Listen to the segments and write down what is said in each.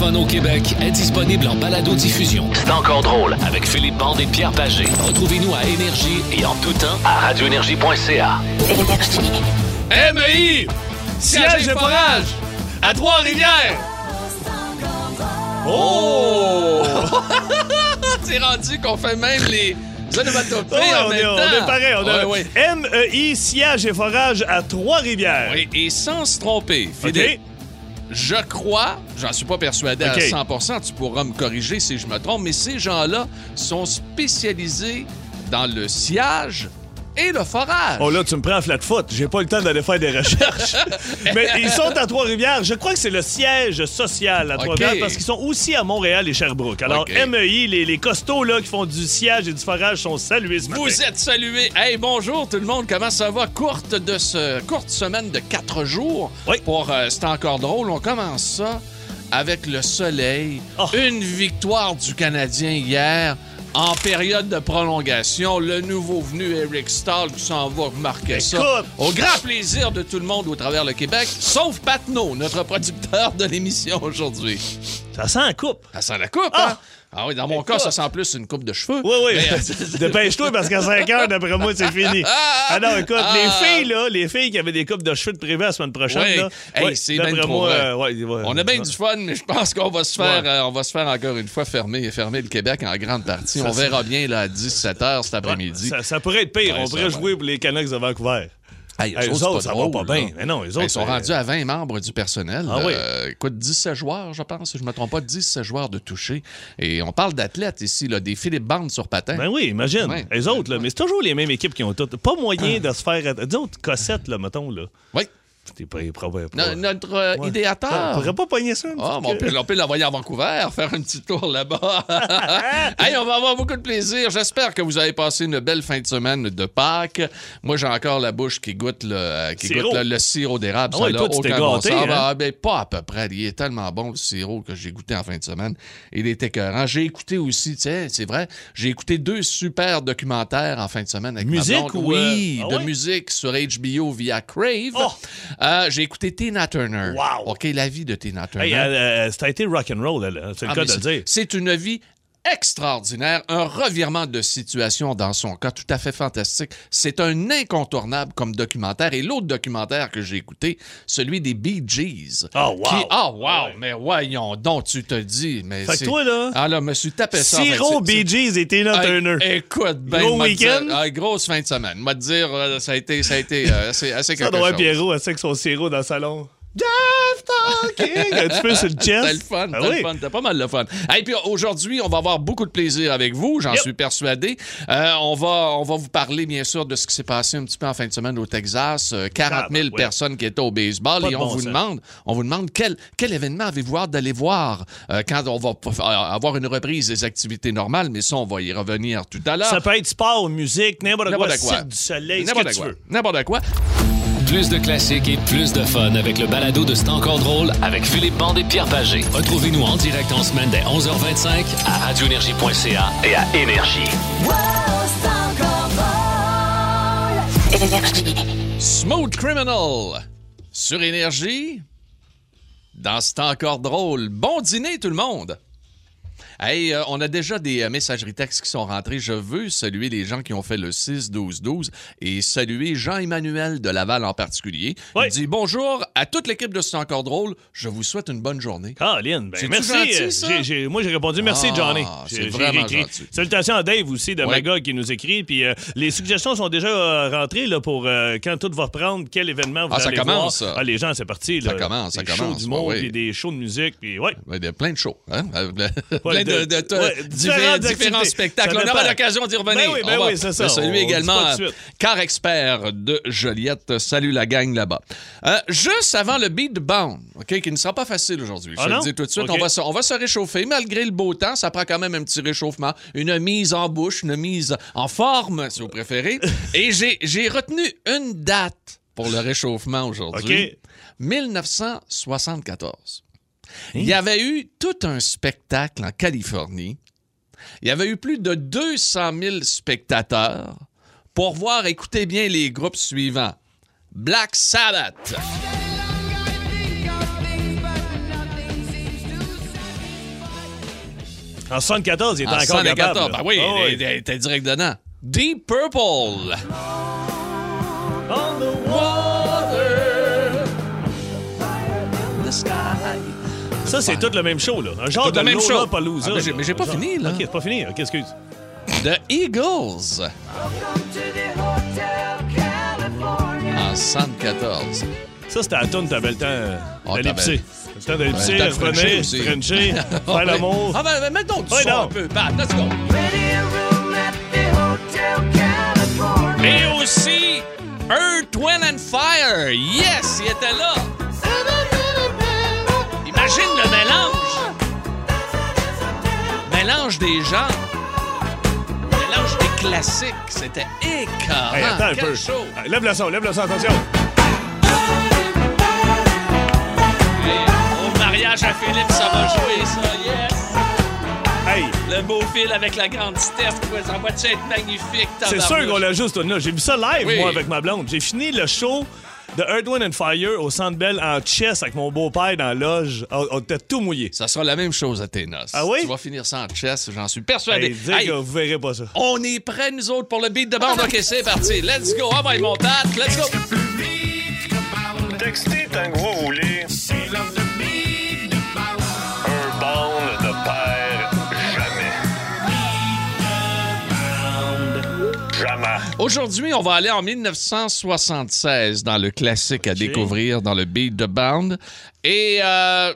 fun au Québec est disponible en balado-diffusion. C'est encore drôle avec Philippe Bande et Pierre Pagé. Retrouvez-nous à Énergie et en tout temps à radioénergie.ca. MI! Siège et forage! À Trois-Rivières! Oh! C'est rendu qu'on fait même les onomatopées Ouais, en on, même est, temps. on est pareil. On a Ouais, ouais. MEI, siège et forage à Trois-Rivières. Oui, et sans se tromper, Philippe, je crois, j'en suis pas persuadé à 100% tu pourras me corriger si je me trompe, mais ces gens-là sont spécialisés dans le sciage et le forage. Oh là, tu me prends à flat foot. J'ai pas le temps d'aller faire des recherches. Mais ils sont à Trois-Rivières. Je crois que c'est le siège social à. Trois-Rivières parce qu'ils sont aussi à Montréal et Sherbrooke. Alors. MEI, les, les costauds là, qui font du siège et du forage sont salués ce matin. Vous êtes salués. Hey, bonjour tout le monde. Comment ça va? Courte, de ce, courte semaine de quatre jours Oui. pour euh, C'est encore drôle. On commence ça avec le soleil. Oh. Une victoire du Canadien hier. En période de prolongation, le nouveau venu Eric Stahl qui s'en va marquer ça. Au grand plaisir de tout le monde au travers le Québec, sauf Patno, notre producteur de l'émission aujourd'hui. Ça sent un coupe. Ça sent la coupe, Ah. hein? Ah oui, dans mon cas, ça sent plus une coupe de cheveux. Oui, oui. Mais, Dépêche-toi parce qu'à 5 heures, d'après moi, c'est fini. Ah non, écoute, Ah. les filles, là, les filles qui avaient des coupes de cheveux de prévu la semaine prochaine, là. Hey, ouais, c'est d'après trop moi, euh, ouais, ouais. On a bien du fun, mais je pense qu'on va se faire, euh, on va se faire encore une fois fermer, fermer le Québec en grande partie. Ça, on verra bien là, à 17h cet après-midi. Ça, ça pourrait être pire. On pourrait jouer pour les Canucks de Vancouver. Hey, autres, ça drôle, va pas bien. Mais non, eux Hey, autres, ils sont rendus à 20 membres du personnel. Ah oui. Euh, écoute, 17 joueurs, je pense, si je ne me trompe pas, 17 joueurs de toucher. Et on parle d'athlètes ici, là, des Philippe Bande sur patin. Ben oui, imagine. Ouais. Les autres, là. Mais c'est toujours les mêmes équipes qui ont toutes. Pas moyen de se faire. Disons, Cossette, là, mettons, là. Oui. T'es pas. pas, pas- No- notre euh, Ouais. idéateur. On pourrait pas pogner ça, Ah, on peu? peut, on peut l'envoyer à Vancouver, faire un petit tour là-bas. hey, on va avoir beaucoup de plaisir. J'espère que vous avez passé une belle fin de semaine de Pâques. Moi, j'ai encore la bouche qui goûte le, euh, qui goûte le, le sirop d'érable. Ah ouais, tu gâté, hein? Ah, ben, pas à peu près. Il est tellement bon, le sirop, que j'ai goûté en fin de semaine. Il est écœurant. J'ai écouté aussi, tu sais, c'est vrai, j'ai écouté deux super documentaires en fin de semaine. Avec ma Musique blonde. ou, Oui, euh, ah de musique sur HBO via Crave. Oh! Euh, j'ai écouté Tina Turner. Wow! OK, la vie de Tina Turner. Hey, euh, euh, ça a été rock'n'roll, hein. c'est le Ah, cas de le dire. C'est une vie extraordinaire, un revirement de situation dans son cas tout à fait fantastique. C'est un incontournable comme documentaire. Et l'autre documentaire que j'ai écouté, celui des Bee Gees. Oh, wow! Qui, ah, wow! Ah ouais. Mais voyons donc, tu te dis. Mais Fait que c'est- toi, là, Ah, là, me suis tapé ça. Siro, Bee Gees et Tina Turner. Écoute, ben, Gros week-end? ah, grosse fin de semaine. M'a dire, euh, ça a été, ça a été euh, assez, assez Ça quelque doit être chose. Pierrot, sait que son sirop dans le salon. Jeff talking! Un petit peu sur le chest. T'as le fun, Ah oui. le fun, t'as pas mal de fun. Et puis aujourd'hui, on va avoir beaucoup de plaisir avec vous, j'en Yep. suis persuadé. Euh, on, va, on va vous parler, bien sûr, de ce qui s'est passé un petit peu en fin de semaine au Texas. Euh, 40 000 ouais. personnes qui étaient au baseball. Pas et on bon vous sens. demande, on vous demande quel, quel événement avez-vous hâte d'aller voir euh, quand on va p- avoir une reprise des activités normales. Mais ça, on va y revenir tout à l'heure. Ça peut être sport, musique, n'importe quoi, N'importe quoi. Du soleil, N'importe quoi. N'importe quoi. Plus de classiques et plus de fun avec le balado de C'est encore drôle avec Philippe Bande et Pierre Pagé. Retrouvez-nous en direct en semaine dès 11h25 à radioénergie.ca et à Énergie. Smooth Criminal sur Énergie. Dans ce temps encore drôle. Bon dîner, tout le monde! Hey, euh, on a déjà des euh, messageries textes qui sont rentrées. Je veux saluer les gens qui ont fait le 6-12-12 et saluer Jean-Emmanuel de Laval en particulier. Oui. Il dit bonjour à toute l'équipe de C'est encore drôle. Je vous souhaite une bonne journée. Caroline, ben merci. gentil, euh, moi, j'ai répondu merci, Ah, Johnny. c'est vraiment gentil. Salutations à Dave aussi de Ouais. Magog qui nous écrit. Puis euh, les suggestions sont déjà rentrées là, pour euh, quand tout va reprendre, quel événement vous Ah, ça commence, voir. Ah, les gens, c'est parti. Ça commence, ça des shows commence, d'humour, ouais, oui. puis des shows de musique. Puis ouais. Ouais, Il y a plein de shows. Hein? Plein Ouais, de, de- de- de- ouais, divers- différentes différents spectacles. On aura l'occasion d'y revenir. Ben oui, ben On va oui, c'est ça. On dit également. Car Expert de Joliette. Salut la gang là-bas. Euh, juste avant le beat bound, OK, qui ne sera pas facile aujourd'hui. Je Ah te le dis tout de suite. On, va se, on va se réchauffer. Malgré le beau temps, ça prend quand même un petit réchauffement. Une mise en bouche, une mise en forme, si vous préférez. Et j'ai retenu une date pour le réchauffement aujourd'hui. OK. 1974. Il y avait eu tout un spectacle en Californie. Il y avait eu plus de 200 000 spectateurs pour voir, écoutez bien les groupes suivants. Black Sabbath, En 74, il était En encore 74, capable. ben oui, Ah oui. il était direct dedans. Deep Purple. Ça, c'est tout le même show, là. Un genre de même show. Lollapalooza, Ah, mais j'ai- là. mais j'ai pas fini, là. OK, c'est pas fini. OK, excuse. The Eagles. En 74. Ça, c'était la toune, t'avais le temps Oh, d'aller t'avais- pisser. Le temps d'aller Ouais, pisser, le temps de frencher revenir, frencher, faire l'amour. Ah, ben, ben, du son un peu. Pat, let's go. Mélange des genres. Mélange des classiques. C'était écœurant. Hey, attends un Quel peu. show. Lève le son, lève le son, attention. Au mariage à Philippe, ça va jouer, ça. Yes. Hey, Le beau fil avec la grande Steph. quoi, Ça va être magnifique. c'est sûr qu'on l'a juste là. J'ai vu ça live, Oui. moi, avec ma blonde. J'ai fini le show de Earth, Wind and Fire au Centre Bell en chess avec mon beau-père dans la loge. On, on était tout mouillé. Ça sera la même chose à tes noces. Ah oui? Tu vas finir ça en chess, j'en suis persuadé. Hey, dis Hey, que vous verrez pas ça. on est prêts, nous autres, pour le beat de bande. OK, c'est parti. Let's go. Ah, ben, mon. Let's go. Textez Aujourd'hui, on va aller en 1976 dans le classique à découvrir dans le beat de bande. Et, euh,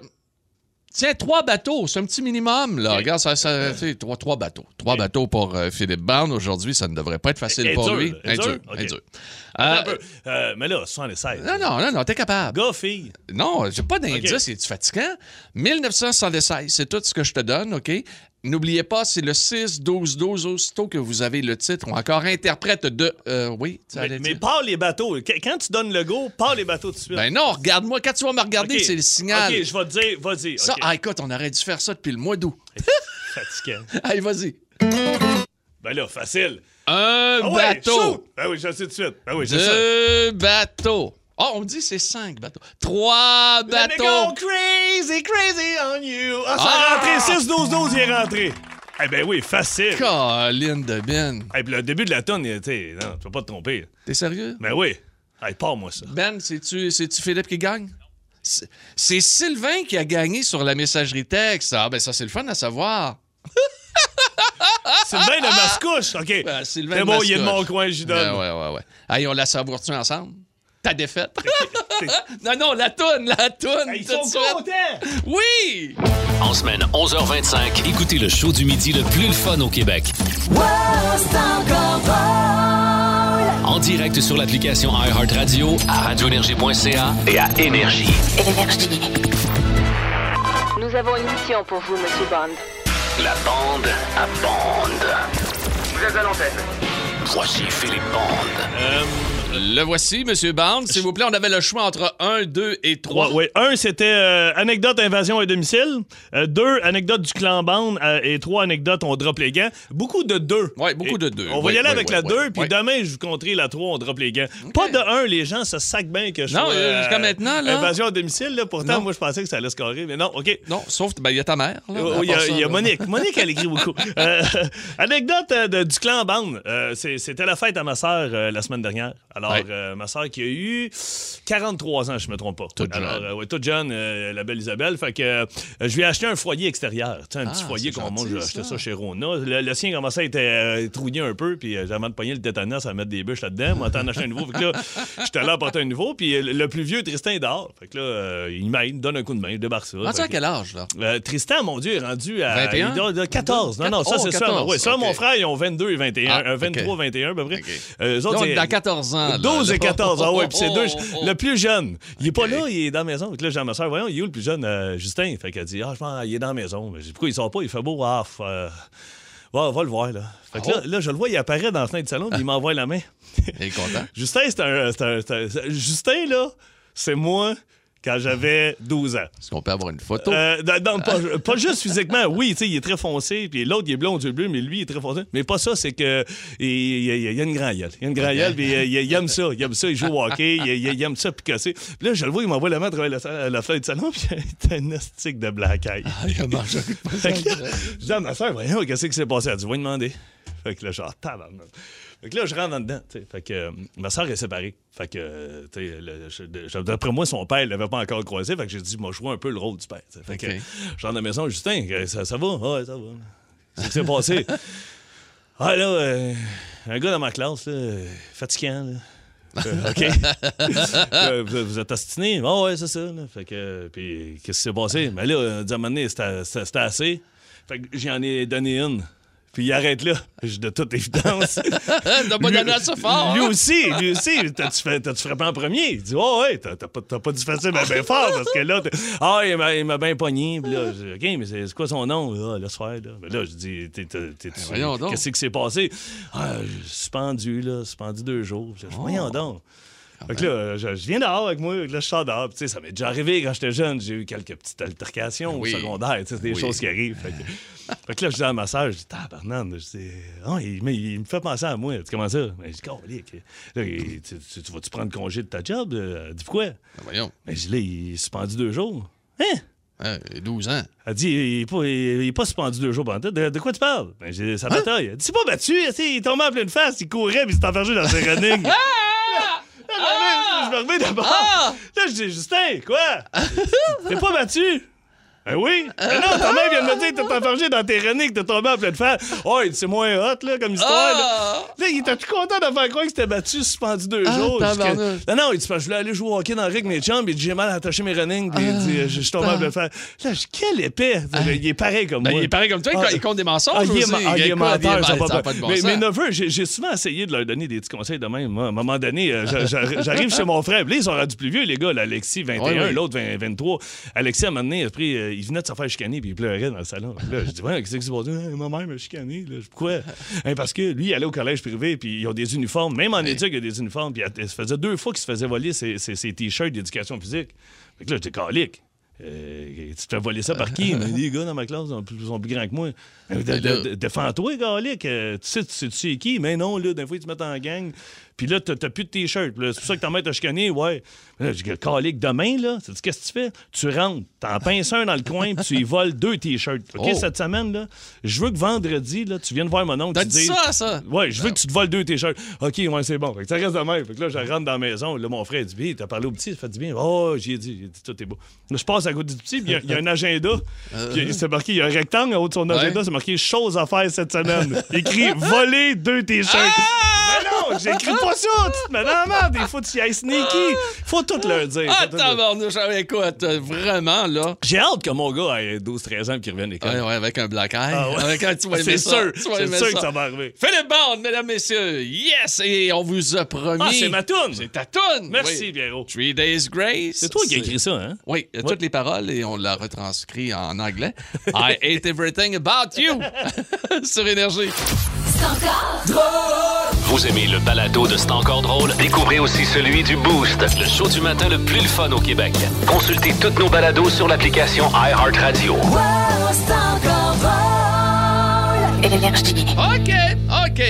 tiens, trois bateaux, c'est un petit minimum, là. Regarde, ça, ça, tu sais, trois, trois bateaux. Trois bateaux pour euh, Philippe Bande. Aujourd'hui, ça ne devrait pas être facile Et pour dur, lui. et dur, et Euh. Euh, mais là, 76. non, non, non, non, t'es capable. Gars, fille. Non, j'ai pas d'indice, Ok. c'est-tu fatigant? 1976, c'est tout ce que je te donne, OK? N'oubliez pas, c'est le 6-12-12, aussitôt que vous avez le titre, ou encore interprète de... euh, oui, tu Mais, mais pars les bateaux. Qu- Quand tu donnes le go, pars les bateaux tout de suite. Ben non, regarde-moi, quand tu vas me regarder, Ok. c'est le signal. OK, je vais te dire, vas-y. Ça, OK. ah, écoute, on aurait dû faire ça depuis le mois d'août. Fatigant. Allez, vas-y. Ben là, facile. Un Ah ouais, bateau. shoot! Ben oui, je le sais tout de suite. Ben oui. Deux bateaux. Oh, on me dit c'est cinq bateaux. Trois go bateaux. crazy, crazy on you. Ah, ça Ah! a rentré 6-12-12, il est rentré. Eh ben oui, facile. Colline de Ben. Eh puis le début de la tonne. Non, tu vas pas te tromper. T'es sérieux? Ben oui. Hey, pars-moi ça. Ben, c'est-tu Philippe qui gagne? C'est- C'est Sylvain qui a gagné sur la messagerie texte. Ah, ben ça, c'est le fun à savoir. Sylvain de Mascouche. OK. Ben, Sylvain C'est bon, il est de mon coin, j'y donne. Ben, ouais, ouais, ouais. Hey, on la savoure-tu ensemble? Ta défaite? non, non, la toune, la toune. Hey, ils sont contents! Oui! En semaine 11h25, écoutez le show du midi le plus le fun au Québec. En direct sur l'application iHeartRadio, à radioénergie.ca et à Énergie. Nous avons une mission pour vous, Monsieur Bond. La bande à bande. Vous êtes à l'antenne. Voici Philippe Bande. Le voici, Monsieur Barnes. S'il vous plaît, on avait le choix entre 1, 2 et 3. Ouais, ouais. Un, c'était euh, anecdote invasion à domicile. Euh, deux, anecdote du clan bande. Euh, et trois, anecdote on drop les gants. Beaucoup de deux. Ouais, beaucoup Et de deux. On va y aller avec la ouais, deux, puis ouais. demain, je vous compterai la trois, on drop les gants. Pas de un, les gens se sacent bien que je Non, euh, jusqu'à maintenant, là. Invasion à domicile, là. Pourtant, Non. moi, je pensais que ça allait se carrer, mais non, OK. Non, sauf, ben, il y a ta mère. Oh, Il y y a. Monique. Monique, elle écrit beaucoup. Euh, anecdote euh, de- du clan. Euh, c'est- C'était la fête à ma sœur euh, la semaine dernière. Alors, Ouais. euh, ma sœur qui a eu 43 ans, je me trompe pas. Toute Alors, jeune. euh, ouais, toute jeune, euh, la belle Isabelle. Fait que euh, je lui ai acheté un foyer extérieur. Tu sais, un Ah, petit foyer c'est qu'on mange. J'ai acheté ça. chez Rona. Le, le sien commençait à être trouillé un peu. Puis j'avais de pogner le tétanos à mettre des bûches là-dedans. Moi, t'en acheter un nouveau. Fait que là, j'étais là à porter un nouveau. Puis le plus vieux, Tristan, est dehors. Fait que là, il m'aide, donne un coup de main, je débarque ça. Rendu à que- quel âge, là? Tristan, mon Dieu, est rendu à 21? il de 14. Non, non, ça, Oh, c'est ça. 14, Oui, ça, mon frère, ils ont 22 et 21. Ah, euh, 23, ok. 21, à peu près. Ok. Euh, autres, dans 14 ans. Là. 12 et 14. Ah ouais, puis c'est deux. Oh, oh, oh. Le plus jeune. Il est pas là, il est dans la maison. Que là, j'ai ma soeur, voyons, il est où le plus jeune? Euh, Justin? Fait qu'elle dit, ah, je pense, il est dans la maison. Mais pourquoi il sort pas? Il fait beau. Ah, euh, va, va le voir, là. Fait que là, Oh. là, je le vois, il apparaît dans la fenêtre du salon, puis il m'envoie la main. Il est content. Justin, c'est un, c'est un- c'est un- c'est- Justin, là, c'est moi quand j'avais 12 ans. Est-ce qu'on peut avoir une photo? Euh, non, pas, pas juste physiquement. Oui, tu sais, il est très foncé, puis l'autre, il est blond, yeux bleus, mais lui, il est très foncé. Mais pas ça, c'est que il, il, a une grande gueule. Il a une grande gueule, puis il, il- aime ça. Il aime ça, il joue au hockey, il, aime ça picasser. Puis là, je le vois, il m'envoie la main à travers la, la fenêtre du salon, puis il a un astique de black eye. il a mangé un coup de je dis à ma soeur, voyons, qu'est-ce qui s'est passé? Elle dit, va lui demander. Fait que là, genre, tabarnak. Fait que là, je rentre en dedans. Fait que euh, ma soeur est séparée. Fait que, euh, tu d'après moi, son père, il l'avait pas encore croisé. Fait que j'ai dit, moi, je joue un peu le rôle du père. Fait que, je rentre à la maison, Justin, euh, ça, ça va? Ouais, ça va. Qu'est-ce qui s'est passé? Ah, là, euh, un gars dans ma classe, là, fatigant, là. Euh, OK. Vous, êtes ostiné? Ah ouais, c'est ça. là. Fait que, euh, puis, qu'est-ce qui s'est passé? Mais là, à un moment donné, c'était assez. Fait que j'en ai donné une. Puis il arrête là. Je- De toute évidence. T'as pas donné ça fort, Lui hein? aussi, lui aussi. T'as-tu fait- t'as-tu frappé en premier? Il dit, oh, ouais, t'as t'as pas, t'as pas dû faire ça fort parce que là, ah, il m'a- il m'a bien pogné. Puis là, je OK, mais c'est c'est quoi son nom? Ah, laisse faire, là. Mais là, je dis, t'es- donc. qu'est-ce qui s'est passé? Ah, suspendu, là, suspendu deux jours. Je dis, voyons donc. Fait que là, je, je viens dehors avec moi, là, je sors dehors. Puis, tu sais, ça m'est déjà arrivé quand j'étais jeune. J'ai eu quelques petites altercations Oui. au secondaire. tu sais, C'est des Oui. choses qui arrivent. Fait que, fait que là, je dis à ma soeur, je dis, tabarnak, je dis, ah, il, mais il me fait penser à moi. Tu comment ça? Ben, je dis, Calique. Là, il- tu, tu- tu vas-tu prendre congé de ta job? Euh, Elle dit, pourquoi? Ben, Voyons. Ben, je dis, là, il est suspendu deux jours. Hein? Hein, il a 12 ans. Elle dit, il est pas, il est pas suspendu deux jours pendant de, de quoi tu parles? Ben, j'ai sa bataille. Elle dit, c'est pas battu, il est tombé en pleine face, il courait, puis il s'est enfergé dans ses running. Je me remets d'abord. Là, je dis, Justin, quoi? T'es pas battu? Ben oui? Ben non, ta mère vient de me dire que t'es enfergé dans tes renings, que t'es tombé en pleine face. Oh, il dit, c'est moins hot, là, comme histoire. Là, Là, il était tout content de faire croire que c'était battu, suspendu deux Ah, jours. Non, non, il dit, je voulais aller jouer au hockey dans le rig, mes chums, il dit, j'ai mal attaché mes running, puis il dit, je suis tombé en pleine face. Là, je quel épais. Il est pareil comme Ben, moi. il est pareil comme toi, il- Ah. il compte des mensonges Ah, il est, aussi. ma- ah, il est Écoute, menteur, a de mais, sens. mes neveux, j'ai souvent essayé de leur donner des petits conseils de même. À un moment donné, euh, j'a- j'a- j'arrive chez mon frère. Là, ils sont rendus plus vieux, les gars. là, Alexis, 21, Ouais, ouais. l'autre, 20 23. Alexis, à un moment donné, après, euh, il venait de se faire chicaner, puis il pleurait dans le salon. Là, je dis, ouais, qu'est-ce qui s'est passé? Ma mère m'a chicané. Là. Pourquoi? Hein, parce que lui, il allait au collège privé, puis ils ont des uniformes. Même en éduc, il y a des uniformes. Puis il se faisait deux fois qu'il se faisait voler ses, ses- ses t-shirts d'éducation physique. Fait que là, j'étais calique. Euh, tu te fais voler ça par qui? Les gars dans ma classe sont plus, sont plus grands que moi. De- Défends-toi, Galic. Euh, tu sais, tu sais, qui? Mais non, là, des fois, ils te mettent en gang. Puis là, t'as plus de t-shirt. C'est pour ça que ta mère t'a chicané, ouais. Là, je dis, Calique, demain, là, sais-tu qu'est-ce que tu fais? Tu rentres, t'en pinces un dans le coin, puis tu y voles deux t-shirts. OK, Oh. cette semaine, là, je veux que vendredi, là, tu viennes voir mon oncle. T'as tu dit ça, ça? Ouais, je veux que tu te voles deux t-shirts. OK, ouais, c'est bon. Fait que ça reste de même. Fait que là, je rentre dans la maison. Là, mon frère dit Bien, t'as parlé au petit, ça fait du bien. Oh, j'ai dit, j'ai dit, tout est beau. Là, je passe à côté du petit, puis il y a- il y, a un agenda. Puis c'est marqué, il y a un rectangle en haut de son agenda, c'est marqué choses à faire cette semaine. Il écrit voler deux t-shirts. Mais non, j'écris pas ça. La merde. Il faut que tu y ailles sneaky. Faut tout leur dire. Ah, tabarnouche, ah, écoute, euh, vraiment, là. J'ai hâte que mon gars ait 12-13 ans et qu'il revienne à l'école. Ouais, ouais, avec un black eye. Ah ouais. Avec un, tu vas aimer C'est sûr, c'est sûr ça. que ça va arriver. Philippe Bond, mesdames, messieurs. Yes! Et on vous a promis. Ah, c'est ma toune. C'est ta toune. Merci, Oui. Pierrot. Three Days Grace. C'est toi qui as écrit ça, hein? Oui, toutes les paroles et on l'a retranscrit en anglais. I hate everything about you sur Énergie. Vous aimez le balado de C'est encore drôle? Découvrez aussi celui du Boost, le show du matin le plus le fun au Québec. Consultez tous nos balados sur l'application iHeartRadio. Énergie. OK, OK.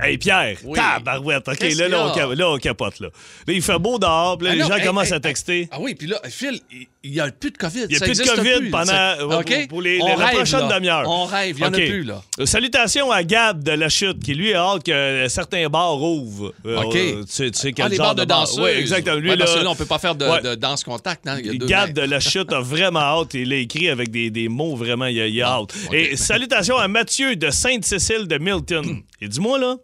Hey Pierre, Oui. tabarouette, OK, là, là, on là, on capote, là. Là, il fait beau dehors, puis là, Ah les non, gens hey, commencent hey, à texter. Ah oui, puis là, Phil, il n'y a plus de COVID. Il n'y a Ça plus de COVID plus, pendant ça. pour- pour les, On la rêve, prochaine demi-heure. On rêve, il n'y en a plus, là. Euh, Salutations à Gab de la Chute, qui lui a hâte que certains bars ouvrent. Euh, OK. euh, tu sais, tu sais quel Ah, les genre bars de. Oui, exactement. Lui, Ouais, parce là, que là, on peut pas faire de, Ouais. de danse contact. hein, il y a deux Gab mains. de la chute a vraiment hâte. Il l'a écrit avec des, des mots vraiment, il a, il a hâte. ok. Et salutations à Mathieu de Sainte-Cécile de Milton. Et dis-moi là,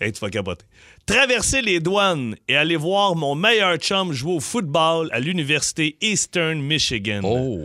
hey, tu vas capoter. Traverser les douanes et aller voir mon meilleur chum jouer au football à l'université Eastern Michigan. Oh.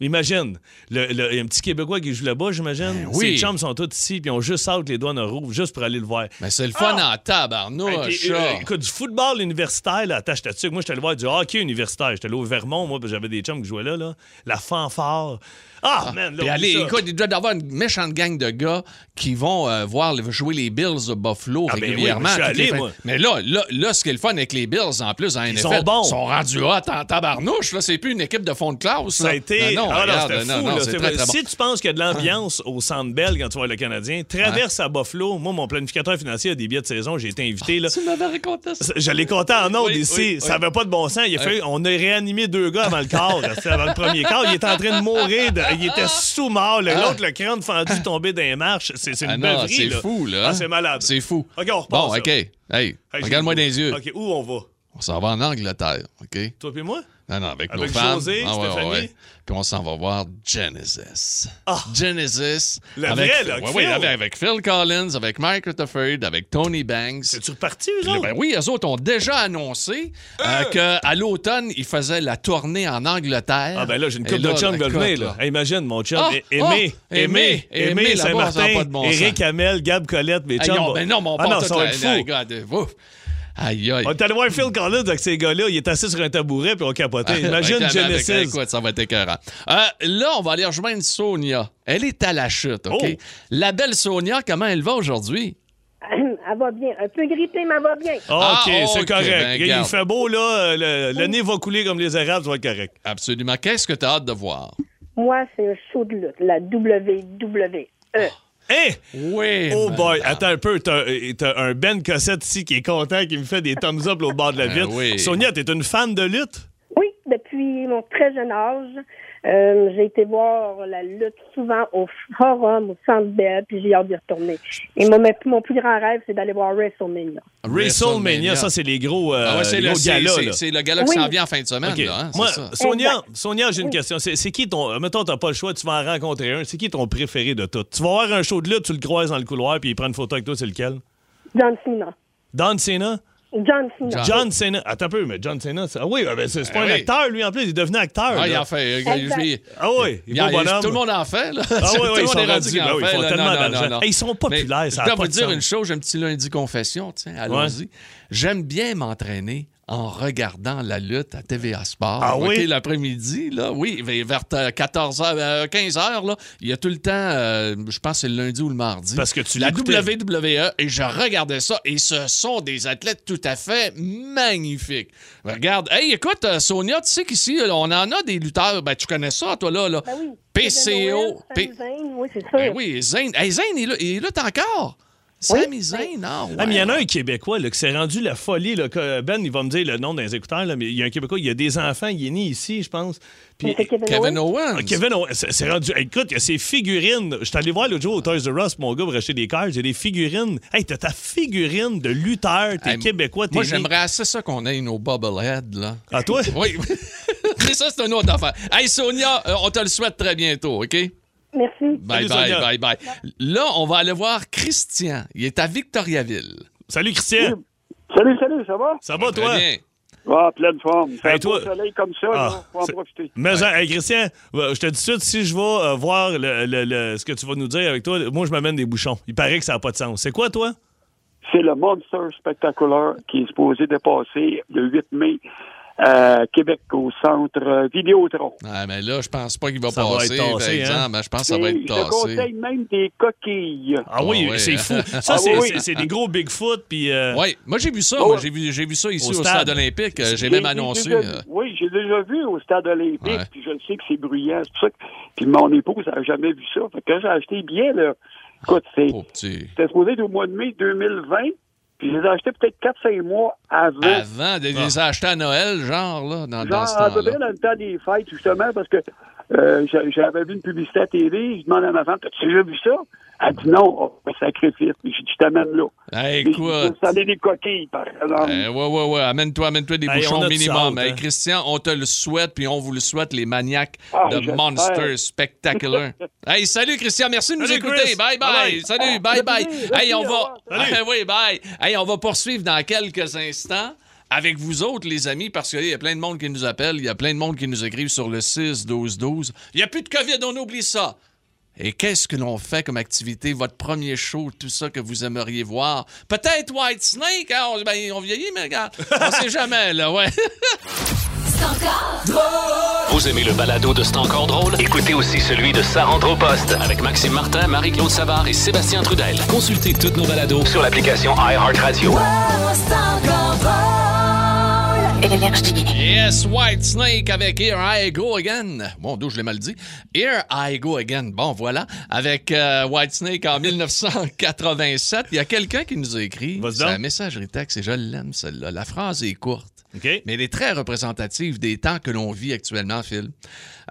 Imagine, le, le- il y a un petit Québécois qui joue là-bas, j'imagine. Ben oui. Ses chums sont tous ici, puis ont juste hâte les douanes rouvrent, juste pour aller le voir. Mais c'est le fun Ah! en tabarnouche, Hey, euh, écoute, du football universitaire, là, attache ta Moi, j'étais allé voir du hockey universitaire. J'étais allé au Vermont, moi, parce que j'avais des chums qui jouaient là, là. La fanfare. Ah, man, là, allez, ça. écoute, il doit y avoir une méchante gang de gars qui vont euh, voir jouer les Bills de Buffalo Ah, ben oui, régulièrement. allé, moi. Mais là, là, là, ce qui est le fun avec les Bills, en plus, en NFL, sont bons. sont rendus hot en tabarnouche. Là, c'est plus une équipe de fond de classe. Ça a été. Non, non, ah, non, regarde, c'était non, fou, non, là. très, très bon. Si tu penses qu'il y a de l'ambiance au Centre Bell quand tu vois le Canadien, traverse à Buffalo. Moi, mon planificateur financier a des billets de saison. J'ai été invité. Là. Tu m'avais raconté ça. Je l'ai compté en ondes Oui, ici. oui, ça n'avait pas de bon sens. Il a fallu- on a réanimé deux gars avant le quart, avant le premier quart. Il était en train de mourir. de- il était sous-mort. Ah. L'autre, le crâne fendu, tombé dans les marches. C'est une Ah non, c'est fou, là. Ah, c'est malade. C'est fou. OK, on repart. Bon. OK. Hey, Hey, regarde-moi dans les yeux. OK, où on va? On s'en va en Angleterre, OK? Toi puis moi? Non, non, avec, Avec nos. José, Ah, ouais, Stéphanie? ouais. Puis on s'en va voir Genesis. Ah. Genesis. La avec, vraie, là, avec Phil. avec, avec Phil Collins, avec Mike Rutherford, avec Tony Banks. C'est-tu reparti, eux autres? ben oui, eux autres ont déjà annoncé euh, qu'à l'automne, ils faisaient la tournée en Angleterre. Ah ben là, j'ai une Et couple de chums qui venir. Là. Hey, imagine, mon chum. Ah, Aimé, ah, Aimé, Aimé, Aimé, Aimé, Saint-Martin, bon. Éric Hamel, Gab Colette, mes Hey, chums. non, vont- ben non, mon Ah non, pote, ça va là, être là, fou. Aïe, aïe. On est allé voir Phil Collins avec ces gars-là. Il est assis sur un tabouret puis on capotait. Imagine Avec- avec- Genesis. écoute, ça va être écœurant. Euh, là, on va aller rejoindre Sonia. Elle est à la chute, OK? Oh. La belle Sonia, comment elle va aujourd'hui? Elle va bien. Un peu grippée, mais elle va bien. Ah, OK, c'est ok, correct. ben, il fait beau, là. Le, le nez va couler comme les Arabes, ça va être correct. Absolument. Qu'est-ce que tu as hâte de voir? Moi, c'est un show de lutte, la WWE. Hein? Oui. Oh ben, boy, attends un peu. T'as un Ben Cossette ici qui est content, qui me fait des thumbs up au bord de la Ben vitre. oui. Sonia, t'es une fan de lutte? Oui, depuis mon très jeune âge, euh, j'ai été voir la lutte souvent au Forum, au Centre Bell, puis j'ai hâte d'y retourner. Et mon, mon plus grand rêve, c'est d'aller voir WrestleMania. WrestleMania, ça, c'est les gros, euh, Ah ouais, c'est les le, galas. c'est- là. c'est le gala qui Oui. s'en vient en fin de semaine. Là, hein, Moi. Sonia, Exact. Sonia j'ai une question. C'est c'est qui ton. Mettons, t'as pas le choix, tu vas en rencontrer un. C'est qui ton préféré de tout? Tu vas voir un show de lutte, tu le croises dans le couloir, puis il prend une photo avec toi, c'est lequel? John Cena. Don Cena? John Cena. John- Cena. Attends un peu, mais John Cena, c'est- ah oui, ah ben, c'est c'est pas Ah un oui. acteur, lui, en plus, il est devenu acteur. Ah, il là. en fait. euh, je vais- Ah oui, il Il est beau bonhomme. Tout le monde en fait, là. Ah oui, tout oui, le ils monde sont rendus- ben oui, ils font là. tellement Non, d'argent. non, non. Hey, ils sont populaires, Mais ça Je dois pas vous dire une chose, un petit lundi confession, tiens, allons-y. J'aime bien m'entraîner en regardant la lutte à TVA Sport. Ah oui? L'après-midi, là, oui, vers 14h, 15h, là, il y a tout le temps, euh, je pense que c'est le lundi ou le mardi. Parce que tu La. WWE, et je regardais ça, et ce sont des athlètes tout à fait magnifiques. Regarde, hey, écoute, euh, Sonia, tu sais qu'ici, euh, on en a des lutteurs, ben, tu connais ça, toi, là, là. Ben oui. PCO. P- Zayn, oui, c'est sûr. ben oui, Zayn. Hey, Zayn, il, est- il là encore. Sami Zayn, non. Ah, mais il y en a un Québécois là, qui s'est rendu la folie. Là, que Ben, il va me dire le nom des écouteurs, là, mais il y a un Québécois, il y a des enfants, il est né ici, je pense. Puis, Kevin, Kevin Owens. Owens. Ah, Kevin, Owens, c'est rendu. Écoute, il y a ses figurines. Je suis allé voir l'autre jour au Toys R Us, mon gars, pour acheter des cartes. J'ai des figurines. Hey, t'as ta figurine de lutteur, t'es Hey, québécois, t'es Moi, j'aimerais assez ça qu'on ait nos bobbleheads, là. Ah, toi? Oui. Mais ça, c'est une autre affaire. Hey, Sonia, euh, on te le souhaite très bientôt, OK? Merci. Bye, Salut, bye, bye, bye. Là, on va aller voir Christian. Il est à Victoriaville. Salut, Christian. Salut, salut, ça va? Ça va, Très toi? bien. Ah, pleine forme. C'est Hey, un toi- soleil comme ça, Ah, là, faut en profiter. Mais, hey, Christian, euh, je te dis tout de suite, si je vais euh, voir le- le- le- ce que tu vas nous dire avec toi, moi, je m'amène des bouchons. Il paraît que ça n'a pas de sens. C'est quoi, toi? C'est le Monster Spectacular qui est supposé dépasser le 8 mai à Québec au centre euh, Vidéotron. Ah, mais là, je pense pas qu'il va Ça va passer, être par tassé, exemple. hein? Ben, Je pense que ça va être je tassé. conseille même des coquilles. Ah oui, Ah c'est fou. Ça, Ah c'est oui. des gros Bigfoot, puis... euh, Oui, moi j'ai vu ça. Oh. Moi, j'ai vu, j'ai vu ça ici Au au, stade. stade, olympique. Euh, J'ai même annoncé. déjà- euh, Oui, j'ai déjà vu au stade olympique, Ouais. puis je sais que c'est bruyant. C'est pour ça que... Puis mon épouse n'a jamais vu ça. Fait que quand j'ai acheté les billets, là, écoute, c'est... oh, petit. C'était supposé être au mois de mai 2020, puis je les ai achetés peut-être 4-5 mois avant. Avant de les acheter à Noël, genre, là, dans, dans ce Genre, peu près temps-là. dans le temps des fêtes, justement, parce que euh, j'a- j'avais vu une publicité à TV, je demande à ma femme, as-tu déjà vu ça? Elle dit non, oh, sacrifice. Puis je dis, je t'amène là. Hey, écoute. Ça des coquilles, par exemple. Eh, ouais, ouais, ouais. Amène-toi, amène-toi des Hey, bouchons minimum. hein. Christian, on te le souhaite, puis on vous le souhaite, les maniaques Ah, de. Monster Spectacular. hey, salut, Christian. Merci de nous Salut, écouter. Chris. Bye, bye. Salut, bye, bye. plaisir. Hey, on va. Salut. oui, bye. Hey, on va poursuivre dans quelques instants. Avec vous autres, les amis, parce qu'il y a plein de monde qui nous appelle, il y a plein de monde qui nous écrivent sur le 6-12-12. Il n'y a plus de COVID, on oublie ça. Et qu'est-ce que l'on fait comme activité, votre premier show, tout ça que vous aimeriez voir? Peut-être White Snake, hein? on, ben, on vieillit, mais regarde, on sait jamais, là, ouais. Vous aimez le balado de C'est encore drôle? Écoutez aussi celui de Sa rentre au poste avec Maxime Martin, Marie-Claude Savard et Sébastien Trudel. Consultez toutes nos balados sur l'application iHeartRadio. Énergie. Yes, White Snake avec Here I Go Again. Bon, d'où je l'ai mal dit. Here I Go Again. Bon, voilà. Avec euh, White Snake en 1987. Il y a quelqu'un qui nous a écrit. C'est un messagerie texte et je l'aime, celle-là. La phrase est courte. Mais elle est très représentative des temps que l'on vit actuellement, Phil.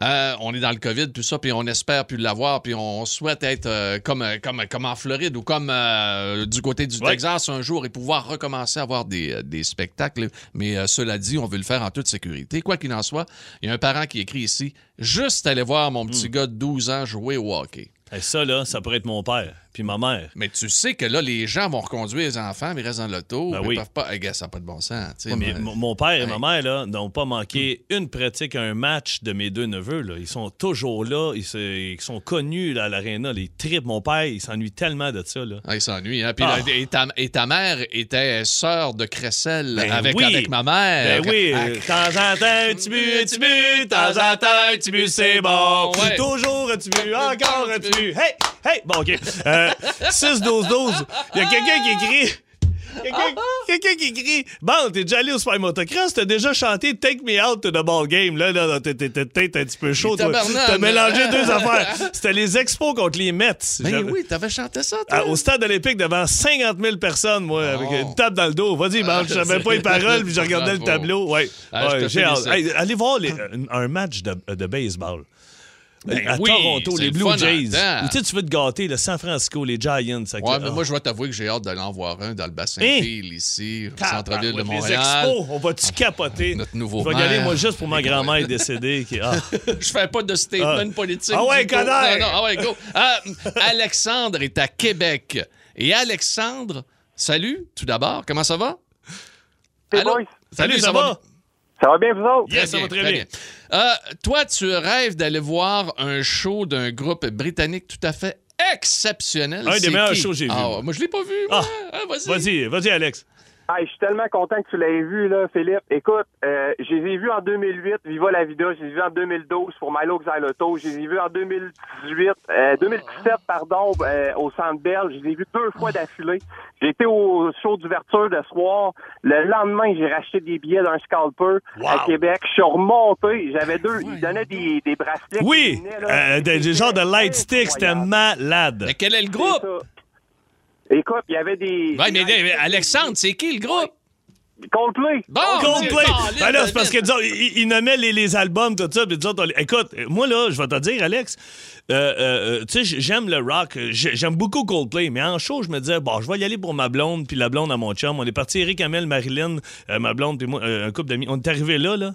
Euh, on est dans le COVID, tout ça, puis on espère plus l'avoir, puis on souhaite être euh, comme, euh, comme, comme en Floride ou comme euh, du côté du Ouais. Texas un jour et pouvoir recommencer à avoir des, des spectacles. Mais cela dit, on veut le faire en toute sécurité. Quoi qu'il en soit, il y a un parent qui écrit ici Juste aller voir mon Hmm. petit gars de 12 ans jouer au hockey. Et ça, là, ça pourrait être mon père, puis ma mère. Mais tu sais que là, les gens vont reconduire les enfants, mais ils restent dans l'auto. Ben ils oui. peuvent pas. Eh, gars, ça n'a pas de bon sens. tu mais mais- mon- père et ma mère là, n'ont pas manqué une pratique, un match de mes deux neveux. Là. Ils sont toujours là. Ils, se- ils sont connus là, à l'aréna. Les tripes, mon père, il s'ennuie tellement de ça. Là. Ah, il s'ennuie. Hein? Puis Ah. et, ta, et ta mère était sœur de Cressel Ben avec, oui. avec ma mère. Ben oui, Ah, de temps en temps, but, un petit but, de temps en temps, petit but, c'est bon. Ouais. Toujours but, encore but. Hey, hey, bon, OK. Euh, 6-12-12, il y a quelqu'un qui écrit... Quelqu'un quelqu'un qui écrit Bon, t'es déjà allé au Spy Motocross, t'as déjà chanté Take Me Out to the Ball Game. Là, là, t'es peut-être un petit peu chaud. T'as mélangé deux affaires. C'était les expos contre les Mets. Ben oui, t'avais chanté ça, toi. à- au stade olympique devant 50 000 personnes, moi, avec une tape dans le dos. Vas-y, man, je savais pas les paroles, puis je regardais le tableau. Ouais. Ah, j'ai. Hey, allez voir les- un match de, de baseball. Ben à oui, Toronto, les le Blue Jays. Ou tu sais, tu veux te gâter, le San Francisco, les Giants. ça- Ouais, mais Ah. moi, je vais t'avouer que j'ai hâte d'aller en voir un dans le bassin Hein? de Ville, ici, au centre-ville de Les Montréal. expos, on va-tu capoter? Notre nouveau Je vais y aller, maire. moi, juste pour ma grand-mère décédée. Qui... Ah. Je fais pas de statement Ah. politique. Ah ouais, connard! Non, non, ah ouais, go. Ah, Alexandre est à Québec. Et Alexandre, salut, tout d'abord. Comment ça va? Hey, Allô? boys. Salut, ça va? Ça va bien, vous autres? Yes, ça va très bien. Euh, toi, tu rêves d'aller voir un show d'un groupe britannique tout à fait exceptionnel. Un des meilleurs qui? shows que j'ai vus, Ah, moi. je l'ai pas vu. moi. Ah. Ah, vas-y. Vas-y, vas-y, Alex. Hey, je suis tellement content que tu l'aies vu, là, Philippe. Écoute, euh, je les ai vus en 2008, Viva la Vida. Je les ai vus en 2012 pour Milo Xyloto. Je les ai vus en 2018, euh, 2017, pardon, euh, au Centre Bell. Je les ai vus deux fois d'affilée. J'ai été au show d'ouverture de soir. Le lendemain, j'ai racheté des billets d'un scalper à. Québec. Je suis remonté. J'avais deux. Ils donnaient des, des bracelets. Oui, venaient, là. euh, des, des genres de light sticks, c'était malade. Mais quel est le groupe? Écoute, il y avait des. Ouais, mais, mais Alexandre, c'est qui le groupe? Coldplay. Bon, Coldplay! Dieu, Ben là, c'est parce que, disons, ils, ils nommaient les, les albums, tout ça, puis disons, écoute, moi, là, je vais te dire, Alex, euh, euh, euh, tu sais, j'aime le rock, j'ai- j'aime beaucoup Coldplay, mais en show, je me disais, bon, je vais y aller pour ma blonde, puis la blonde à mon chum. On est parti, Eric Hamel, Marilyn, euh, ma blonde, puis moi, euh, un couple d'amis. On est arrivé là, là,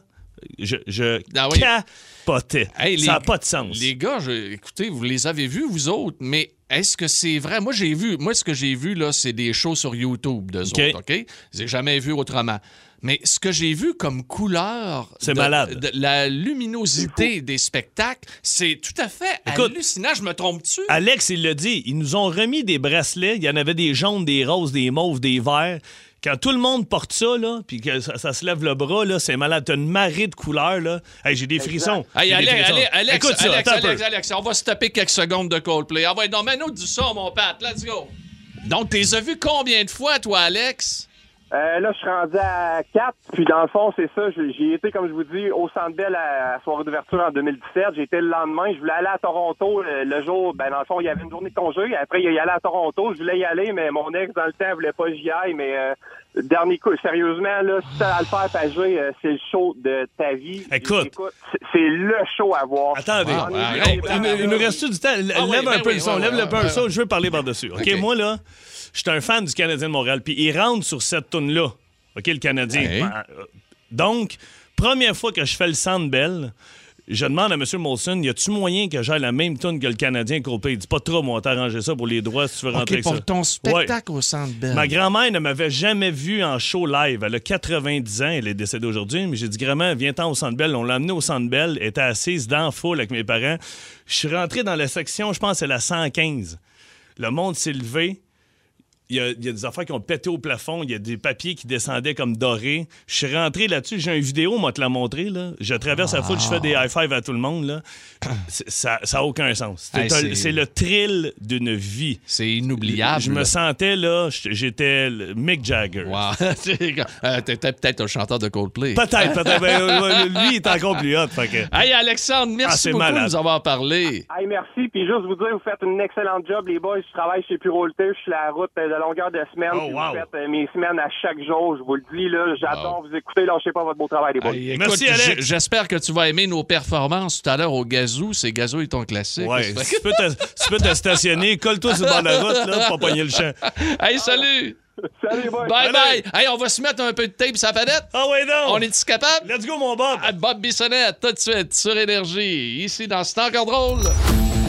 je, je Ah oui. capotais. Hey, ça n'a pas de sens. Les gars, je- écoutez, vous les avez vus, vous autres, mais est-ce que c'est vrai? Moi, j'ai vu, moi, ce que j'ai vu, là, c'est des shows sur YouTube de OK. autres, OK? J'ai jamais vu autrement. Mais ce que j'ai vu comme couleur. C'est de- malade. de la luminosité des spectacles, c'est tout à fait Écoute, hallucinant. Je me trompe-tu? Alex, il l'a dit, ils nous ont remis des bracelets. Il y en avait des jaunes, des roses, des mauves, des verts. Quand tout le monde porte ça, là, puis que ça, ça se lève le bras, là, c'est malade. T'as une marée de couleurs, là. Hey, j'ai des frissons. Hey, J'ai des Alex, frissons. Alex, Alex, Écoute ça, Alex, attends un peu. Alex, Alex, on va se taper quelques secondes de Coldplay. Ah ouais, non, mais nous du son, mon Pat. Let's go. Donc, t'es as vu combien de fois, toi, Alex? Euh, là, je suis rendu à 4, puis dans le fond, c'est ça. J'ai été, comme je vous dis, au Centre Bell à la soirée d'ouverture en 2017. J'ai été le lendemain. Je voulais aller à Toronto le, le jour. Ben, dans le fond, il y avait une journée de congé. Après, il y allait à Toronto. Je voulais y aller, mais mon ex, dans le temps, voulait pas que j'y aille. Mais euh, dernier coup, sérieusement, là, si t'as à le faire, Pagé, euh, c'est le show de ta vie. Écoute. c'est- le show à voir. Attendez, Wow, il, nous- reste du temps? Lève Ah oui, un ben peu oui, le son, lève le peu le son, je veux parler par-dessus. OK, OK. moi, là, je suis un fan du Canadien de Montréal, puis il rentre sur cette toune-là. OK, le Canadien. Ouais. Ben, euh, Donc, première fois que je fais le Centre Bell, je demande à M. Molson, y a-tu moyen que j'aille la même tune que le Canadien Coldplay? Il dit pas trop, moi, on t'a arrangé ça pour les droits si tu veux rentrer OK, avec ça. pour ton Ouais. spectacle au Centre Bell. Ma grand-mère ne m'avait jamais vu en show live. Elle a 90 ans, elle est décédée aujourd'hui, mais j'ai dit, grand-mère, viens-t'en au Centre Bell. On l'a amenée au Centre Bell, elle était assise dans la foule avec mes parents. Je suis rentré dans la section, je pense, c'est la 115. Le monde s'est levé. Il y, a, il y a des affaires qui ont pété au plafond, il y a des papiers qui descendaient comme dorés. Je suis rentré là-dessus, j'ai une vidéo, moi te la montrer. Là. Je traverse la foule, je fais des high five à tout le monde. Là. Ça n'a aucun sens. C'est Hey, le thrill d'une vie. C'est inoubliable. Je me sentais là, j'étais Mick Jagger. Wow. Euh, T'étais peut-être un chanteur de Coldplay. Peut-être, peut-être. Ben, euh, lui, il est encore plus hot. Fait que... Hey, Alexandre, Ah, merci beaucoup malade. de nous avoir parlé. Hey, merci. Puis juste vous dire, vous faites une excellente job, les boys. Je travaille chez Purolté. Je suis sur la route euh, de longueur de semaine. Oh, wow. Vous faites euh, mes semaines à chaque jour. Je vous le dis, là. J'adore vous écouter. Lâchez pas votre beau travail, les boys. Merci, Alex. J'espère que tu vas aimer nos performances tout à l'heure au gazou. C'est gazou et ton classique. Ouais, tu peux te, tu peux te stationner, colle-toi sur le bord de la route là, pour pas pogner le champ. Hey, salut! Salut. Bye Allez. bye! Hey, on va se mettre un peu de tape sur la palette. Ah ouais, non! On est-tu capable? Let's go, mon Bob! Ah, Bob Bissonnette, tout de suite, sur Énergie. Ici, dans C'est encore drôle.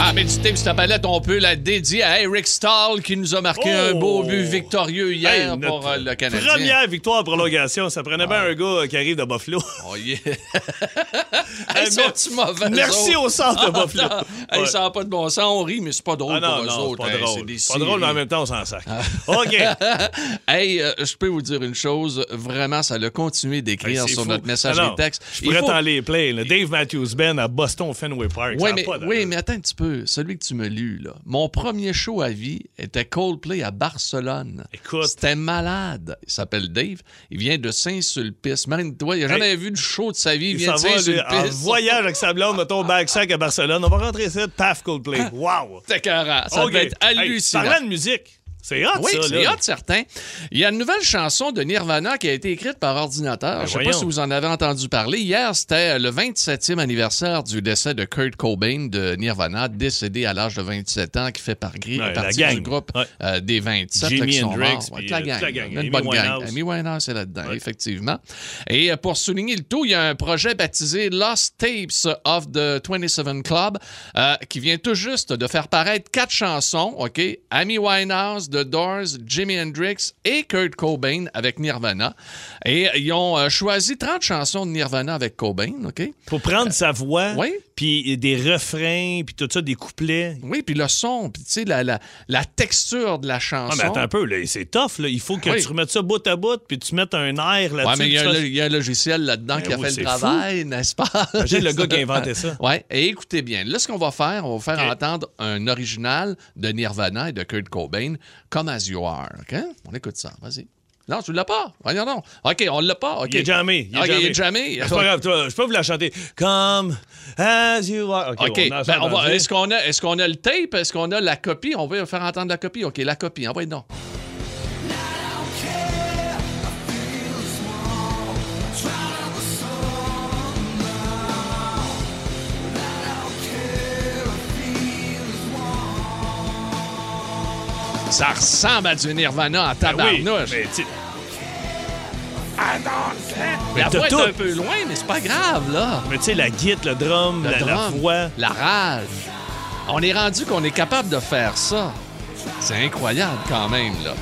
Ah, mais du tape sur la palette, on peut la dédier à Eric Stahl qui nous a marqué Oh! un beau but victorieux hier Hey, pour euh, le Canadien. Première victoire en prolongation. Ça prenait bien un gars qui arrive de Buffalo. Oh, yeah. Hey, mauvais, Merci au centre de Ah, Buffalo. non. Hey, ça n'a pas de bon sens. On rit, mais c'est pas drôle Ah non, pour eux non, autres. pas Hey, drôle. C'est pas drôle, mais en même temps, on s'en sac. OK. hey, euh, je peux vous dire une chose. Vraiment, ça a continué d'écrire sur fou. notre message Ah non, texte. Je Il pourrais faut- t'en les play. là. Dave Matthews Band à Boston Fenway Park. Mais, pas oui, mais attends un petit peu. Celui que tu me lus, là. Mon premier show à vie était Coldplay à Barcelone. Écoute. C'était malade. Il s'appelle Dave. Il vient de Saint-Sulpice. Même toi, il n'a jamais vu de show de sa vie. Il Il vient de Saint-Sulpice. voyage avec sa blonde, mettons, backsack à Barcelone. On va rentrer ici, paf, Coldplay. Wow! C'était écœurant. Ça OK. devait être Hey, hallucinant. parlant de musique, c'est hot, Oui, ça, c'est hot, certain. Il y a une nouvelle chanson de Nirvana qui a été écrite par ordinateur. Ben Je ne sais pas si vous en avez entendu parler. Hier, c'était le 27e anniversaire du décès de Kurt Cobain de Nirvana, décédé à l'âge de 27 ans, qui fait par gris- Ouais, partie du groupe Ouais. euh, des 27 Jimi là, qui sont Hendrix, morts. Ouais, la euh, gang. toute la gang. Une Amy bonne gang. Amy Winehouse est là-dedans, effectivement. Et euh, pour souligner le tout, il y a un projet baptisé Lost Tapes of the 27 Club euh, qui vient tout juste de faire paraître quatre chansons, OK? Amy Winehouse, The Doors, Jimi Hendrix et Kurt Cobain avec Nirvana. Et ils ont euh, choisi 30 chansons de Nirvana avec Cobain, OK? Faut prendre sa voix, oui. puis des refrains, puis tout ça, des couplets. Oui, puis le son, puis tu sais, la, la, la texture de la Ah, chanson. mais attends un peu, là, c'est tough. Là. Il faut que Oui. tu remettes ça bout à bout, puis tu mettes un air là-dessus. Ouais, mais il y, a un- fasses- il y a un logiciel là-dedans Ben qui a oui, fait le travail, n'est-ce pas? Imagine le gars qui a inventé ça. Ouais, et écoutez bien. Là, ce qu'on va faire, on va faire OK. entendre un original de Nirvana et de Kurt Cobain, comme As You Are. OK? On écoute ça. Vas-y. Non, tu l'as pas? Voyons donc. OK, on l'a pas? OK. Il est jamais. Il est OK, jamais. est. C'est pas grave, toi, je peux vous la chanter. Come as you are. OK, OK. on a Ben, on va- est-ce qu'on a, est-ce qu'on a le tape? Est-ce qu'on a la copie? On va faire entendre la copie. OK, la copie. Envoyez donc. Ça ressemble à du Nirvana en Ben oui, tabarnouche. mais tu- la voix est tout. un peu loin, mais c'est pas grave, là. mais tu sais, la guitare, le drum, Le la, voix. la rage. On est rendu qu'on est capable de faire ça. C'est incroyable quand même, là.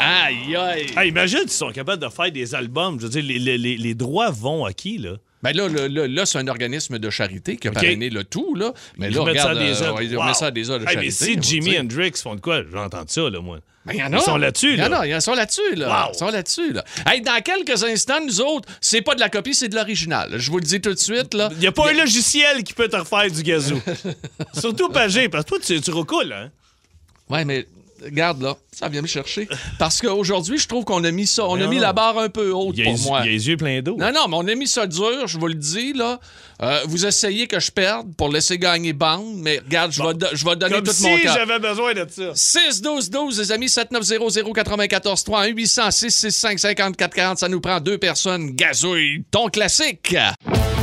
Aïe, aïe. Hey, imagine s'ils sont capables de faire des albums. Je veux dire, les, les- les- les droits vont à qui, là? Ben là, là, là, là, c'est un organisme de charité qui a parrainé le tout, là. Mais Ils là, ça regarde, des euh, œuvres. ouais, ils ont Wow. mis ça à des œuvres de Hey, charité. mais si Jimi dire. Hendrix font de quoi? J'entends ça, là, moi. Ben, y en a. Ils sont là-dessus, Il y en là. a, ils sont là-dessus, là. Wow. Ils sont là-dessus, là. Hey, dans quelques instants, nous autres, c'est pas de la copie, c'est de l'original. Je vous le dis tout de suite, là. Il n'y a pas un logiciel qui peut te refaire du gazou. Surtout Pagé, parce que toi, tu, tu recoules, hein? Ouais, mais regarde là, ça vient me chercher. Parce qu'aujourd'hui, je trouve qu'on a mis ça, on a Non. mis la barre un peu haute Il pour les- moi. il a les yeux pleins d'eau. Non, non, mais on a mis ça dur, je vous le dis, là. Euh, vous essayez que je perde pour laisser gagner Bande, mais regarde, je vais do- je vais donner Comme tout si mon cœur. j'avais besoin de ça. 6-12-12, les amis, 7900-94-3, 1-800-665-5440, ça nous prend deux personnes. Gazouille, ton classique.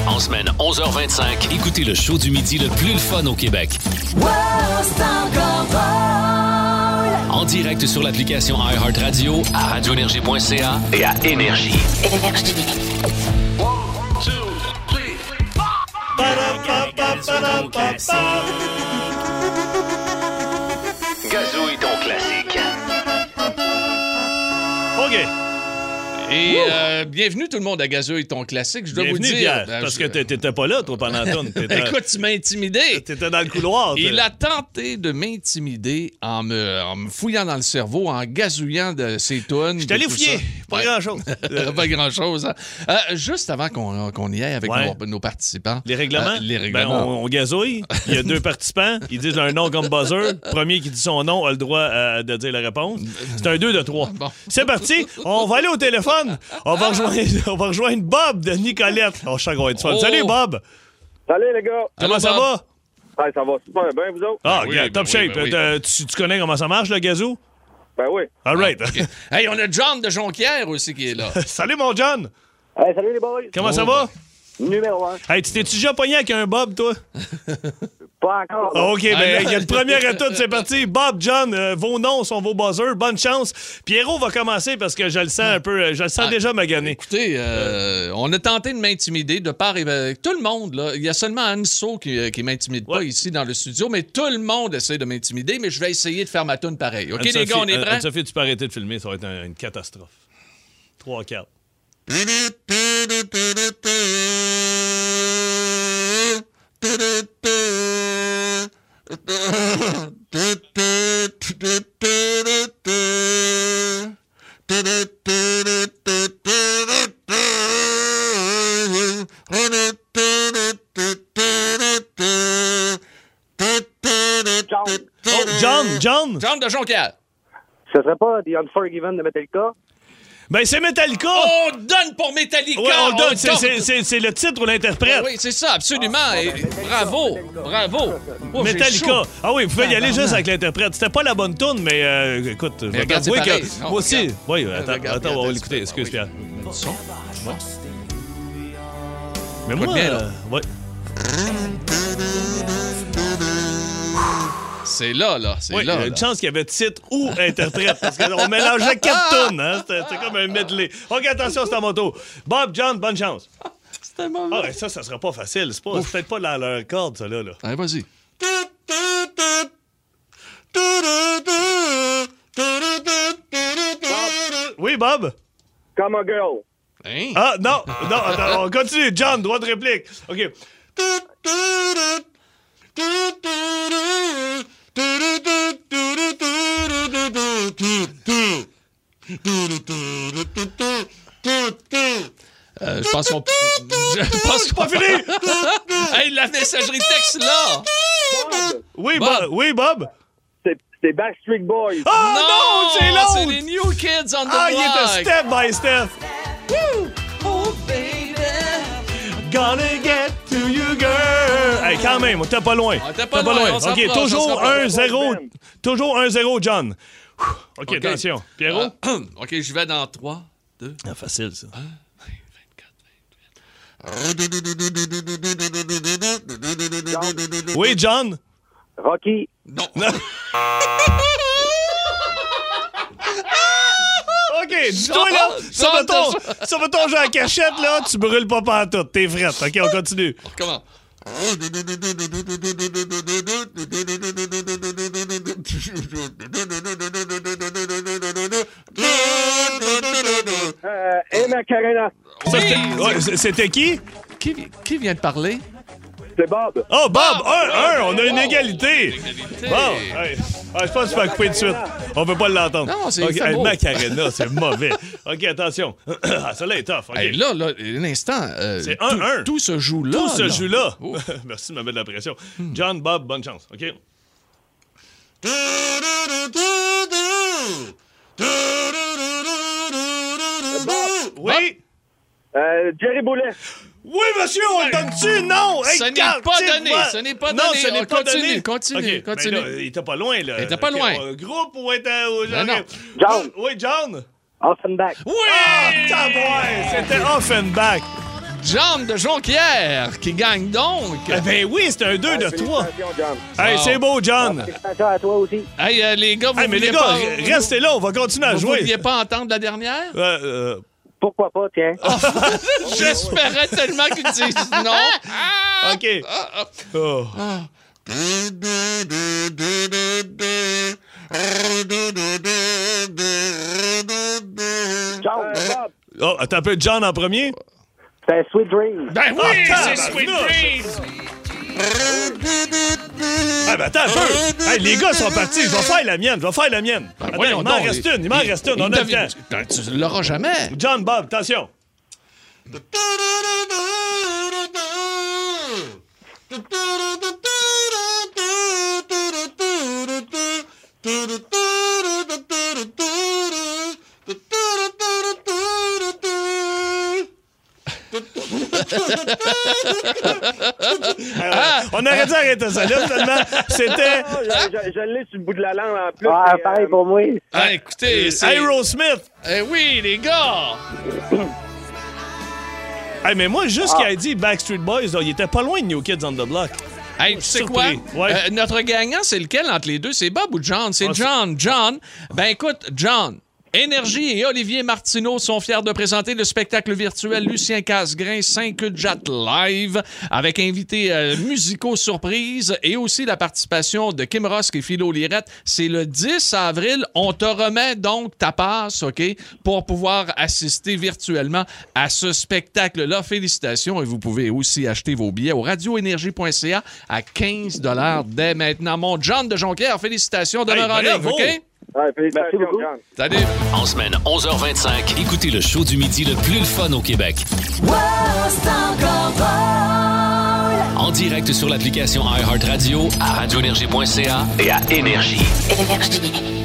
En semaine 11h25, écoutez le show du midi le plus le fun au Québec en direct sur l'application iHeartRadio, à radioénergie.ca et à Énergie. Énergie. Gazouille ton classique. OK. Et euh, bienvenue tout le monde à Gazouille, ton classique. Je dois Bienvenue, vous dire. Pierre, ben, parce je- que t'é- t'étais pas là, toi, pendant. T'étais Écoute, tu m'as intimidé. t'étais dans le couloir. Il a tenté de m'intimider en me, en me fouillant dans le cerveau, en gazouillant de ses tunes. Je t'allais fouiller. Pas Ouais. grand-chose. Euh, pas grand-chose. hein. Euh, juste avant qu'on y aille avec Ouais. nos, nos participants. Les règlements? Euh, les Ben, règlements. on, on gazouille. Il y a deux participants. Ils disent un nom comme buzzer. Premier qui dit son nom a le droit de dire la réponse. C'est un 2 de 3. Bon. C'est parti. On va aller au téléphone. On va rejoindre, on va rejoindre Bob de Nicolette. Oh, je sens qu'on va être fun. Oh. Salut, Bob. Salut les gars! Comment Allô, ça Bob? va? Ça va super bien, vous autres? Ah, Ben oui, ben top oui, shape. ben oui. Euh, tu, tu connais comment ça marche, le gazou? Ben oui. All right. Hey, on a John de Jonquière aussi qui est là. Salut, mon John. Hey, salut les boys! Comment ça va? Numéro un. Hey, tu t'es-tu déjà pogné avec un Bob, toi? Pas encore. Ah, OK, ben, il y a le premier à tout, c'est parti. Bob, John, euh, vos noms sont vos buzzers. Bonne chance. Pierrot va commencer parce que je le sens un peu, euh, je le sens Ah. déjà magané. Écoutez, euh, on a tenté de m'intimider de part et euh, tout le monde. Là, il y a seulement Anso qui, euh, qui m'intimide pas ici dans le studio, mais tout le monde essaie de m'intimider, mais je vais essayer de faire ma tune pareil. OK, les gars, on est Anne- prêts? Anne-Sophie, tu peux arrêter de filmer, ça va être un- une catastrophe. 3, 4. John, Oh, John. John de Jonquière. ce serait pas The Unforgiven de Metallica? Ben, c'est Metallica. On donne pour Metallica! Ouais, on donne. On C'est- le titre ou l'interprète. Oui, c'est ça, absolument. Et bravo, bravo. Oh, Metallica. Ah oui, vous pouvez y aller juste avec l'interprète. C'était pas la bonne tune, mais euh, écoute, je vais t'avouer que Non, moi aussi. regarde. Oui, attends, regarde, attends, on va l'écouter. c'est- Excuse, oui. Pierre. Le son. Mais moi, bien, euh, ouais. C'est là, là. C'est Oui, il y là. une chance qu'il y avait titre ou interprète, parce qu'on mélangeait quatre tunes. Hein? C'était c'était comme un medley. OK, attention, c'est à mon tour. Bob, John, bonne chance. C'était mauvais. Ah, ouais, ça, ça sera pas facile. C'est pas- c'est peut-être pas dans leur corde, ça, là. là. Allez, vas-y. Oui, Bob? Come a girl. Hein? Ah, non, non, attends, on continue. John, droit de réplique. OK. Euh, je pense qu'on. Je pense qu'on. Pas fini! hey, la messagerie texte là! Bob, Oui, Bob. Bob. Oui, Bob. c'est c'est Backstreet Boys. Ah, non, c'est C'est l'autre! les New Kids on the Ah, il était Block. step by step. Oh, baby. Gonna get. Hey, quand même, on était pas loin. On était pas loin, on OK, on toujours s'en rapproche. 1-0. Toujours 1-0, John. OK, OK. attention. Pierrot? Ah, OK, je vais dans 3, 2, Ah, facile, ça. 24, Oui, John? Rocky. Non. OK, dis-toi, là, ça va ton, ça va ton jeu à cachette, là, tu brûles pas pantoute, t'es frette. OK, on continue. Comment? Euh. Ça, Oui, c'était- qui? Qui, vi- qui vient de parler? C'est Bob. Oh, Bob, Bob, 1-1, on a une égalité. Bon, hey. Ah, je pense que tu vas couper de suite. On peut pas l'entendre. Non, c'est- OK, c'est hey, beau. Macarena, c'est mauvais. OK, attention. Ah, ça là est tough. OK. Hey, là, là, un instant. euh, C'est tout- 1-1. Tout se joue là. Tout se là. joue là. Oh. Merci de me mettre de la pression. John, Bob, bonne chance. OK? Oui? Euh, Jerry Boulet. Oui, monsieur, on le donne-tu? Non! Hey, Ce n'est pas donné, moi. ce n'est pas non, donné. ce n'est On pas continue, donné. continue, OK, continue. ben là, il était pas loin, là. Il était pas loin. on- Groupe ou était... Ben non. John. Oui, John? Offenbach. Oui! Ah, tabouin! C'était Offenbach. John de Jonquière qui gagne donc. Eh ben oui, c'était un 2 de 3. Félicitations, John. Hey, Wow. c'est beau, John. Félicitations à toi aussi. Hey, euh, les gars, vous Hey, mais les vouliez gars, pas, restez là, on va continuer à vous jouer. vouliez pas entendre la dernière? Euh, euh, Pourquoi pas, tiens? J'espérais tellement qu'ils disent non. OK. Oh. John, Bob. Oh, attends un peu, John en premier? C'est Sweet Dreams. Ben oui, Ah, c'est tabarnak. Sweet Dreams! Ah, ben attends un peu. Hey, les gars sont partis. Je vais faire la mienne. Je vais faire la mienne. Attends, Ben il m'en reste une. Il m'en il- reste une. On a le temps. Ben, Tu l'auras jamais. John, Bob, attention. Ah! On aurait dû arrêter ça là, finalement. C'était Ah, je, je- je l'ai sur le bout de la langue en plus. Ah, mais, pareil euh, pour moi. Ah, écoutez, c'est... Aerosmith. Eh oui, les gars! Hey, mais moi, juste Ah. qu'il a dit Backstreet Boys, là, il était pas loin de New Kids on the Block. Hey, tu sais quoi? Ouais. Euh, notre gagnant, c'est lequel entre les deux? C'est Bob ou John? C'est Ah, c'est- John. John. Ben écoute, John. Énergie et Olivier Martineau sont fiers de présenter le spectacle virtuel Lucien Casgrain 5 Jet Live avec invités euh, musicaux surprises et aussi la participation de Kim Rosk et Philo Lirette. C'est le 10 avril. On te remet donc ta passe, OK, pour pouvoir assister virtuellement à ce spectacle-là. Félicitations et vous pouvez aussi acheter vos billets au radioénergie.ca à 15 dès maintenant. Mon John de Jonquière, félicitations de Hey, bravo! OK? Ouais, Merci beaucoup. Salut! En semaine 11h25, écoutez le show du midi le plus le fun au Québec. En direct sur l'application iHeartRadio, à radioénergie.ca et à Énergie. Énergie.